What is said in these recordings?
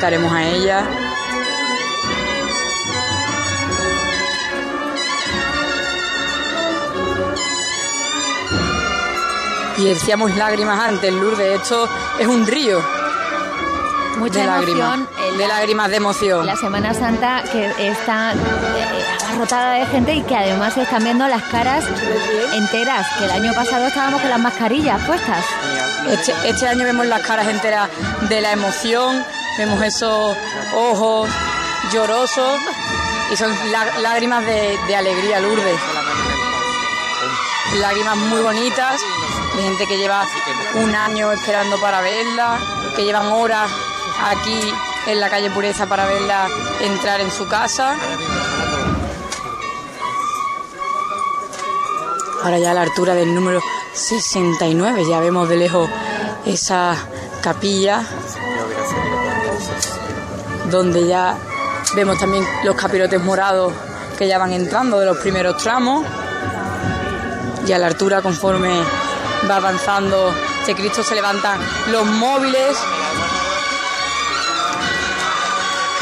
estaremos a ella. Y decíamos lágrimas antes, Lourdes, esto es un río. Mucha de lágrimas, en de lágrimas de emoción. La Semana Santa que está eh, abarrotada de gente y que además están viendo las caras enteras, que el año pasado estábamos con las mascarillas puestas. Este, este año vemos las caras enteras de la emoción, vemos esos ojos llorosos y son lá- lágrimas de, de alegría, Lourdes. Lágrimas muy bonitas, de gente que lleva un año esperando para verla, que llevan horas aquí en la calle Pureza para verla entrar en su casa. Ahora ya a la altura del número 69, ya vemos de lejos esa capilla donde ya vemos también los capirotes morados que ya van entrando de los primeros tramos y a la altura conforme va avanzando este Cristo se levantan los móviles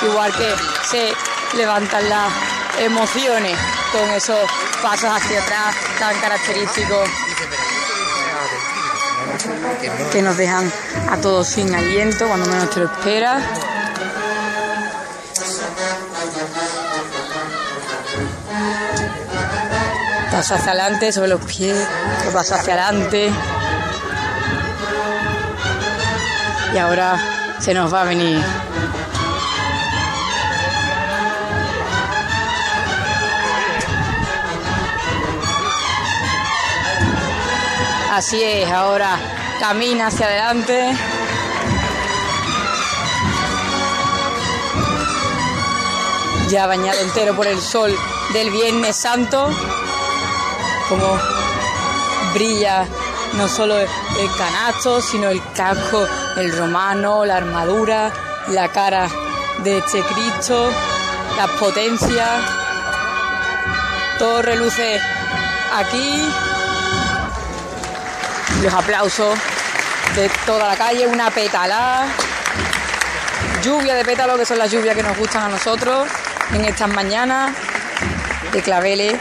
igual que se levantan las emociones con esos pasos hacia atrás tan característicos que nos dejan a todos sin aliento cuando menos te lo esperas. Paso hacia adelante sobre los pies, lo paso hacia adelante. Y ahora se nos va a venir Así es, ahora camina hacia adelante. Ya bañado entero por el sol del Viernes Santo. Como brilla no solo el canasto, sino el casco, el romano, la armadura, la cara de este Cristo, las potencias. Todo reluce aquí. Los aplausos de toda la calle, una petalada, lluvia de pétalos, que son las lluvias que nos gustan a nosotros en estas mañanas, de claveles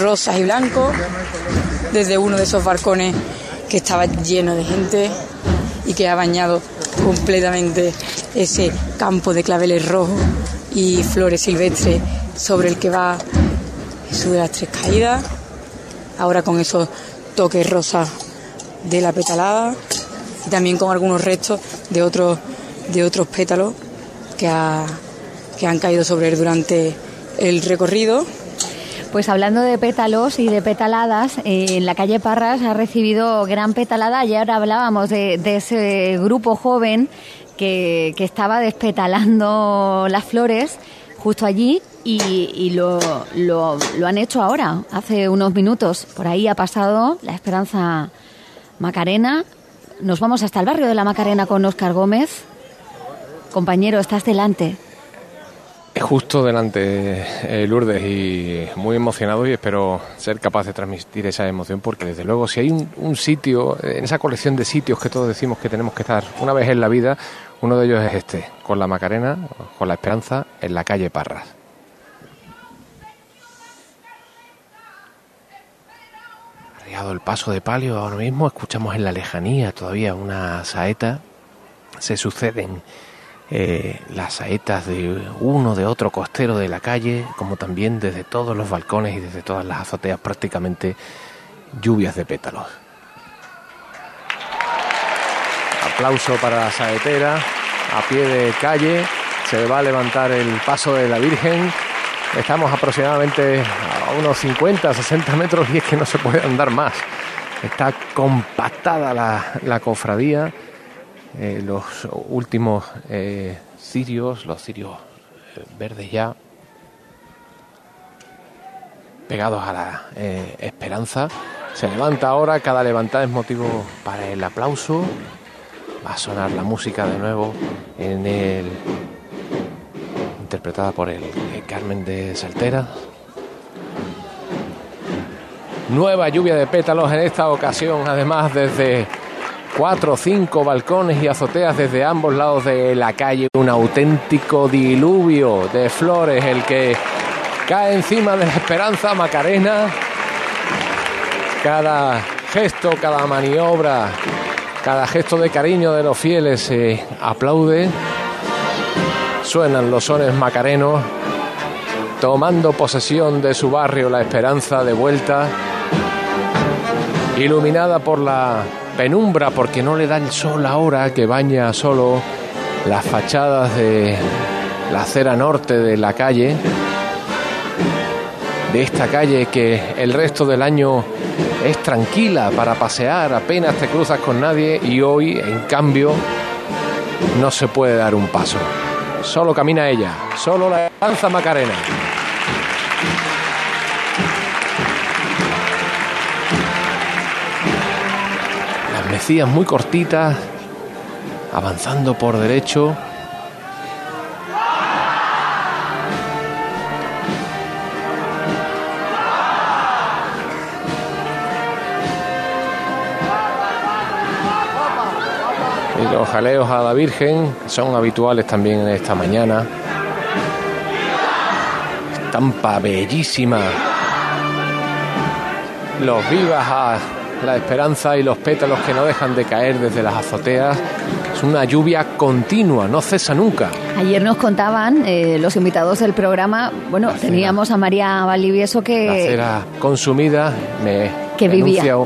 rosas y blancos, desde uno de esos balcones que estaba lleno de gente y que ha bañado completamente ese campo de claveles rojos y flores silvestres sobre el que va Jesús de las Tres Caídas, ahora con esos toques rosas de la petalada y también con algunos restos de otros de otros pétalos que, ha- que han caído sobre él durante el recorrido. Pues hablando de pétalos y de petaladas, eh, en la calle Parras ha recibido gran petalada. Ayer hablábamos de, de ese grupo joven que, que estaba despetalando las flores justo allí y, y lo, lo- lo han hecho ahora, hace unos minutos. Por ahí ha pasado la Esperanza Macarena. Nos vamos hasta el barrio de la Macarena con Óscar Gómez. Compañero, estás delante. Justo delante eh, Lourdes y muy emocionado y espero ser capaz de transmitir esa emoción porque desde luego si hay un, un sitio, en esa colección de sitios que todos decimos que tenemos que estar una vez en la vida, uno de ellos es este, con la Macarena, con la Esperanza, en la calle Parras. Arriado el paso de palio, ahora mismo escuchamos en la lejanía todavía una saeta, se suceden eh, las saetas de uno, de otro costero de la calle, como también desde todos los balcones y desde todas las azoteas prácticamente lluvias de pétalos. Aplauso para la saetera, a pie de calle, se va a levantar el paso de la Virgen. Estamos aproximadamente a unos 50, 60 metros y es que no se puede andar más. Está compactada la, la cofradía eh, los últimos eh, cirios, los cirios eh, verdes ya, pegados a la esperanza. Se levanta ahora, cada levantada es motivo para el aplauso. Va a sonar la música de nuevo en el interpretada por el Carmen de Saltera. Nueva lluvia de pétalos en esta ocasión, además desde cuatro o cinco balcones y azoteas desde ambos lados de la calle. Un auténtico diluvio de flores, el que cae encima de la esperanza Macarena. Cada gesto, cada maniobra, cada gesto de cariño de los fieles se aplaude. Suenan los sones macarenos, tomando posesión de su barrio La Esperanza de vuelta, iluminada por la penumbra porque no le da el sol ahora que baña solo las fachadas de la acera norte de la calle, de esta calle que el resto del año es tranquila para pasear, apenas te cruzas con nadie y hoy, en cambio, no se puede dar un paso. Solo camina ella, solo la danza Macarena. Muy cortitas, avanzando por derecho. Y los jaleos a la Virgen son habituales también en esta mañana. Estampa bellísima. Los vivas a la esperanza y los pétalos que no dejan de caer desde las azoteas. Es una lluvia continua, no cesa nunca. Ayer nos contaban eh, los invitados del programa, bueno, La cera. teníamos a María Valdivieso La que... cera consumida me Que vivía.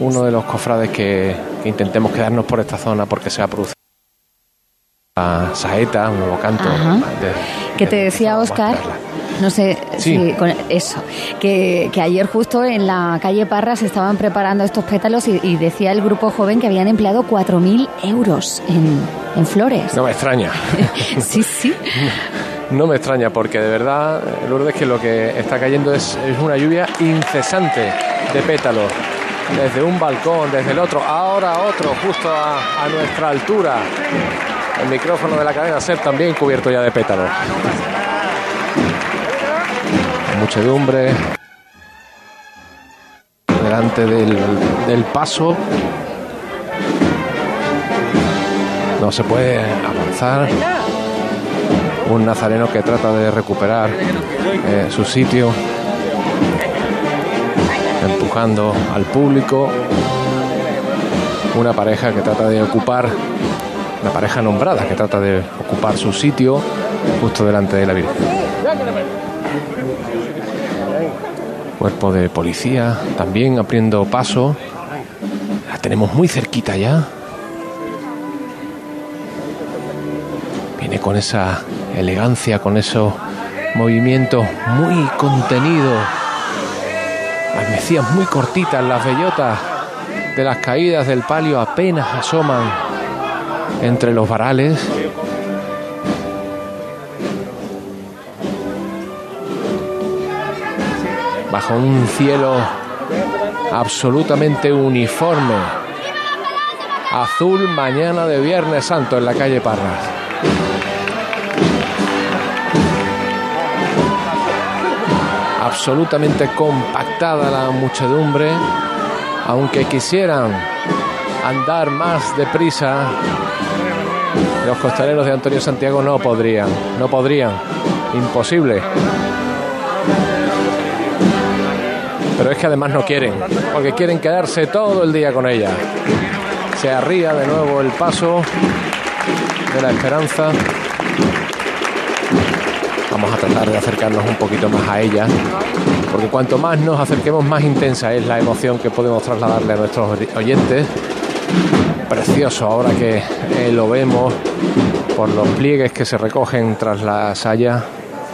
uno de los cofrades que, que intentemos quedarnos por esta zona porque se ha producido una saeta, un nuevo canto. De- Que te de- decía a Oscar, no sé Sí. si con eso, que, que ayer justo en la calle Parra se estaban preparando estos pétalos y, y decía el grupo joven que habían empleado 4.000 euros en, en flores. No me extraña. sí, sí. No me extraña porque de verdad, Lourdes, que lo que está cayendo es, es una lluvia incesante de pétalos. Desde un balcón, desde el otro, ahora otro, justo a, a nuestra altura. El micrófono de la cadena SER también cubierto ya de pétalos. Muchedumbre. Delante del, paso. No se puede avanzar un nazareno que trata de recuperar eh, su sitio, empujando al público, una pareja que trata de ocupar, una pareja nombrada que trata de ocupar su sitio justo delante de la Virgen. Cuerpo de policía también abriendo paso, la tenemos muy cerquita ya. Viene con esa elegancia, con esos movimientos muy contenidos. Las mecías muy cortitas, las bellotas de las caídas del palio apenas asoman entre los varales. Bajo un cielo absolutamente uniforme. Azul mañana de Viernes Santo en la calle Parras. absolutamente compactada la muchedumbre, aunque quisieran andar más deprisa, los costaleros de Antonio Santiago no podrían, no podrían, imposible. Pero es que además no quieren, porque quieren quedarse todo el día con ella. Se arría de nuevo el paso de la esperanza. Vamos a tratar de acercarnos un poquito más a ella, porque cuanto más nos acerquemos, más intensa es la emoción que podemos trasladarle a nuestros oyentes. Precioso ahora que eh, lo vemos por los pliegues que se recogen tras la saya,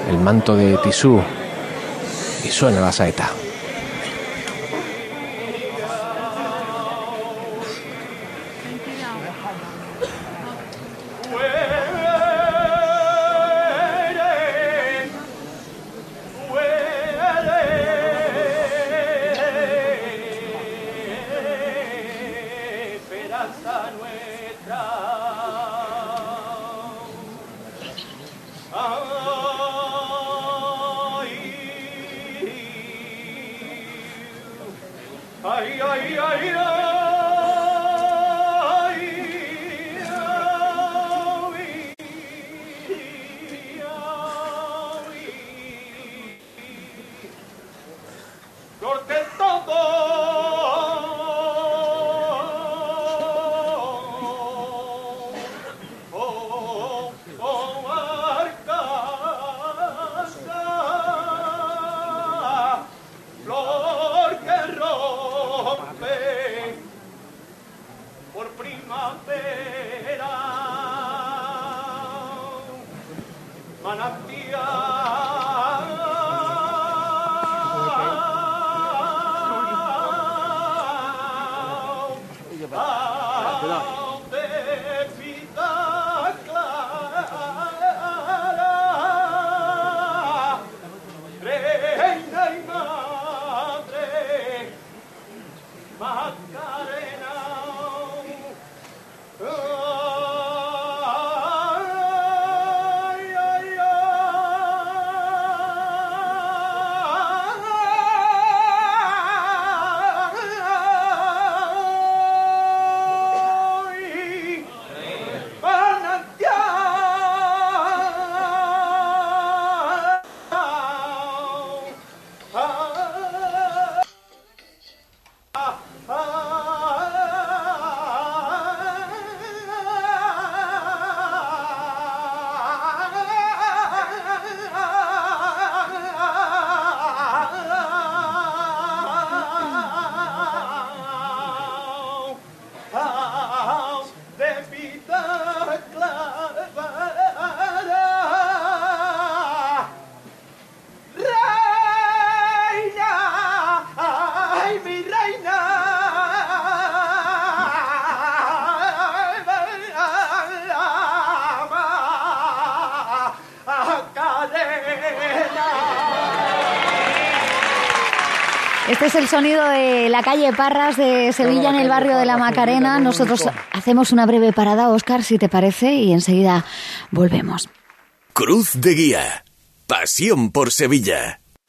el manto de tisú, y suena la saeta. Ay mi reina. Este es el sonido de la calle Parras de Sevilla en el barrio de la Macarena. Nosotros hacemos una breve parada, Oscar, si te parece, y enseguida volvemos. Cruz de Guía. Pasión por Sevilla.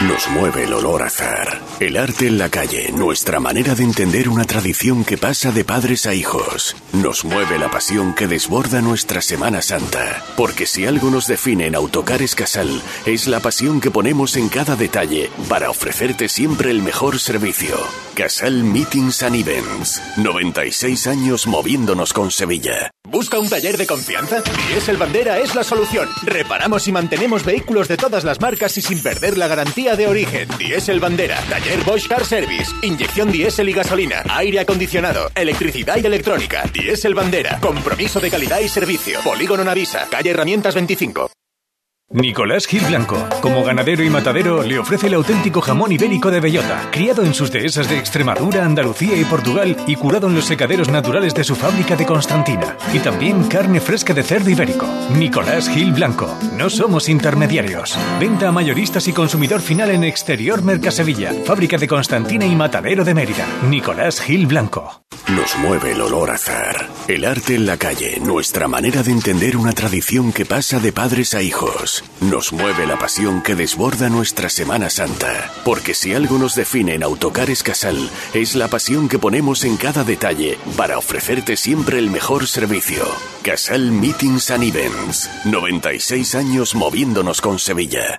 Nos mueve el olor azar. El arte en la calle, nuestra manera de entender una tradición que pasa de padres a hijos. Nos mueve la pasión que desborda nuestra Semana Santa. Porque si algo nos define en Autocares Casal, es la pasión que ponemos en cada detalle para ofrecerte siempre el mejor servicio. Casal Meetings and Events. 96 años moviéndonos con Sevilla. ¿Busca un taller de confianza? Diesel Bandera es la solución. Reparamos y mantenemos vehículos de todas las marcas y sin perder la garantía de origen. Diesel Bandera, taller Bosch Car Service, inyección diésel y gasolina, aire acondicionado, electricidad y electrónica. Diesel Bandera, compromiso de calidad y servicio. Polígono Navisa, calle Herramientas 25. Nicolás Gil Blanco, como ganadero y matadero, le ofrece el auténtico jamón ibérico de bellota, criado en sus dehesas de Extremadura, Andalucía y Portugal y curado en los secaderos naturales de su fábrica de Constantina. Y también carne fresca de cerdo ibérico. Nicolás Gil Blanco, no somos intermediarios. Venta a mayoristas y consumidor final en Exterior Mercasevilla, fábrica de Constantina y matadero de Mérida. Nicolás Gil Blanco. Nos mueve el olor a azar. El arte en la calle, nuestra manera de entender una tradición que pasa de padres a hijos. Nos mueve la pasión que desborda nuestra Semana Santa. Porque si algo nos define en Autocares Casal, es la pasión que ponemos en cada detalle para ofrecerte siempre el mejor servicio. Casal Meetings and Events. 96 años moviéndonos con Sevilla.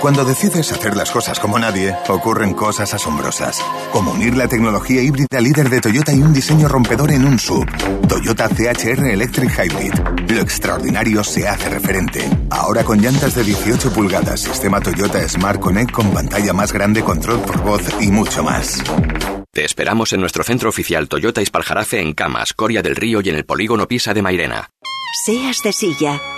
Cuando decides hacer las cosas como nadie, ocurren cosas asombrosas. Como unir la tecnología híbrida líder de Toyota y un diseño rompedor en un sub. Toyota CHR Electric Hybrid. Lo extraordinario se hace referente. Ahora con llantas de 18 pulgadas, sistema Toyota Smart Connect con pantalla más grande, control por voz y mucho más. Te esperamos en nuestro centro oficial Toyota Ispaljarafe en Camas, Coria del Río y en el polígono Pisa de Mairena. Seas de silla,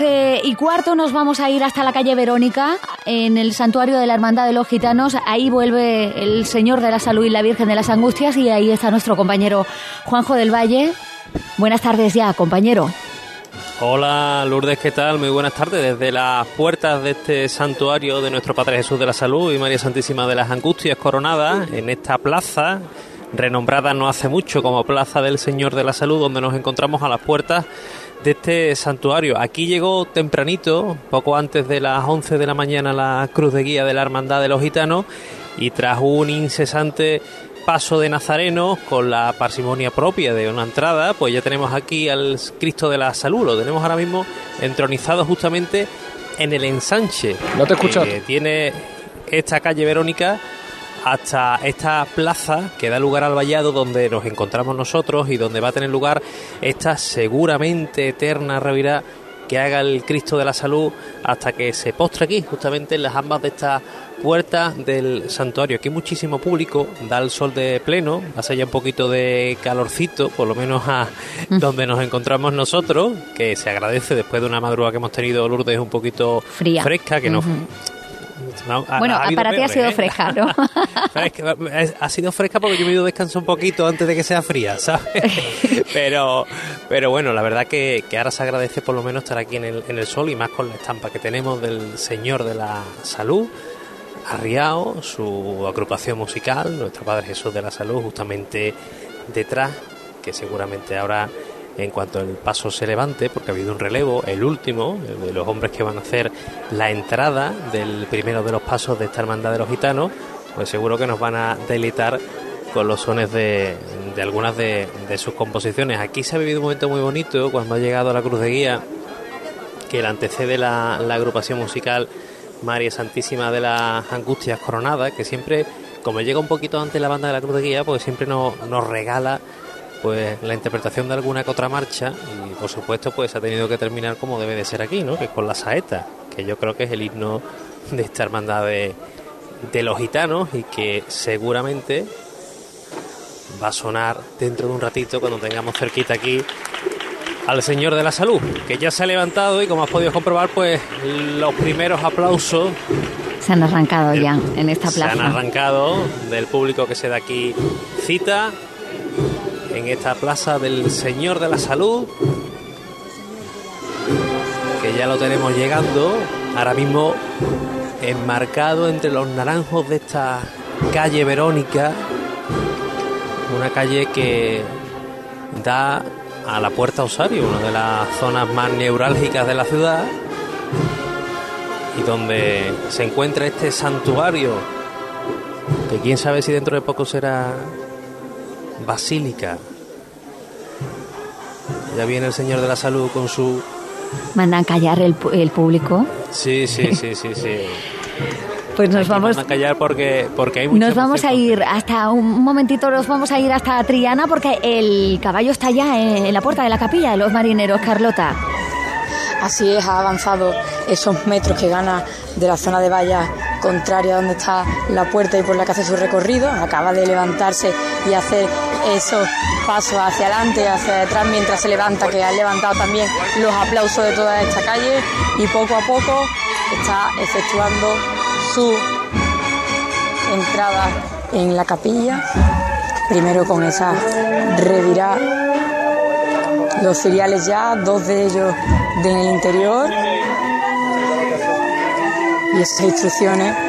Y cuarto nos vamos a ir hasta la calle Verónica, en el santuario de la Hermandad de los Gitanos. Ahí vuelve el Señor de la Salud y la Virgen de las Angustias y ahí está nuestro compañero Juanjo del Valle. Buenas tardes ya, compañero. Hola Lourdes, ¿qué tal? Muy buenas tardes. Desde las puertas de este santuario de nuestro Padre Jesús de la Salud y María Santísima de las Angustias Coronadas, en esta plaza, renombrada no hace mucho como Plaza del Señor de la Salud, donde nos encontramos a las puertas de este santuario. Aquí llegó tempranito, poco antes de las 11 de la mañana, la cruz de guía de la Hermandad de los Gitanos y tras un incesante paso de nazarenos con la parsimonia propia de una entrada, pues ya tenemos aquí al Cristo de la Salud, lo tenemos ahora mismo entronizado justamente en el ensanche. No te escuchas. que tiene esta calle Verónica hasta esta plaza que da lugar al vallado donde nos encontramos nosotros y donde va a tener lugar esta seguramente eterna revirá que haga el Cristo de la Salud hasta que se postre aquí, justamente en las ambas de estas puertas del santuario. Aquí muchísimo público, da el sol de pleno, hace ya un poquito de calorcito, por lo menos a donde nos encontramos nosotros, que se agradece después de una madrugada que hemos tenido Lourdes un poquito Fría. fresca, que nos... Ujú. no, ha- bueno, ha para ti ha sido ¿eh? fresca, ¿no? Es que ha sido fresca porque yo me he ido a descansar un poquito antes de que sea fría, ¿sabes? pero, pero bueno, la verdad que, que ahora se agradece por lo menos estar aquí en el, en el sol y más con la estampa que tenemos del Señor de la Salud, arriado, su agrupación musical, nuestro Padre Jesús de la Salud, justamente detrás, que seguramente ahora en cuanto el paso se levante, porque ha habido un relevo, el último, de los hombres que van a hacer la entrada del primero de los pasos de esta hermandad de los gitanos, pues seguro que nos van a delitar con los sones de, algunas de, sus composiciones. Aquí se ha vivido un momento muy bonito cuando ha llegado a la Cruz de Guía, que le antecede la, la agrupación musical María Santísima de las Angustias Coronadas, que siempre, como llega un poquito antes la banda de la Cruz de Guía, pues siempre nos regala pues la interpretación de alguna que otra marcha y por supuesto pues ha tenido que terminar como debe de ser aquí, ¿no? Que es con la saeta, que yo creo que es el himno de esta hermandad de, de los gitanos y que seguramente va a sonar dentro de un ratito cuando tengamos cerquita aquí al Señor de la Salud, que ya se ha levantado y como has podido comprobar, pues los primeros aplausos Se han arrancado ya en esta se han plaza. arrancado del público que se da aquí cita en esta plaza del Señor de la Salud, que ya lo tenemos llegando, ahora mismo enmarcado entre los naranjos de esta calle Verónica, una calle que da a la Puerta Osario, una de las zonas más neurálgicas de la ciudad, y donde se encuentra este santuario, que quién sabe si dentro de poco será basílica. Ya viene el Señor de la Salud con su... Mandan callar el, el público. Sí, sí, sí, sí, sí. Pues nos Aquí vamos, mandan callar porque, porque hay mucha nos vamos a ir hasta un momentito, nos vamos a ir hasta Triana porque el caballo está ya en, en la puerta de la capilla de los marineros, Carlota. Así es, ha avanzado esos metros que gana de la zona de valla contraria donde está la puerta y por la que hace su recorrido. Acaba de levantarse y hacer esos pasos hacia adelante, hacia detrás mientras se levanta, que han levantado también los aplausos de toda esta calle y poco a poco está efectuando su entrada en la capilla. Primero con esa revirá los cereales ya, dos de ellos en el interior. Y esas instrucciones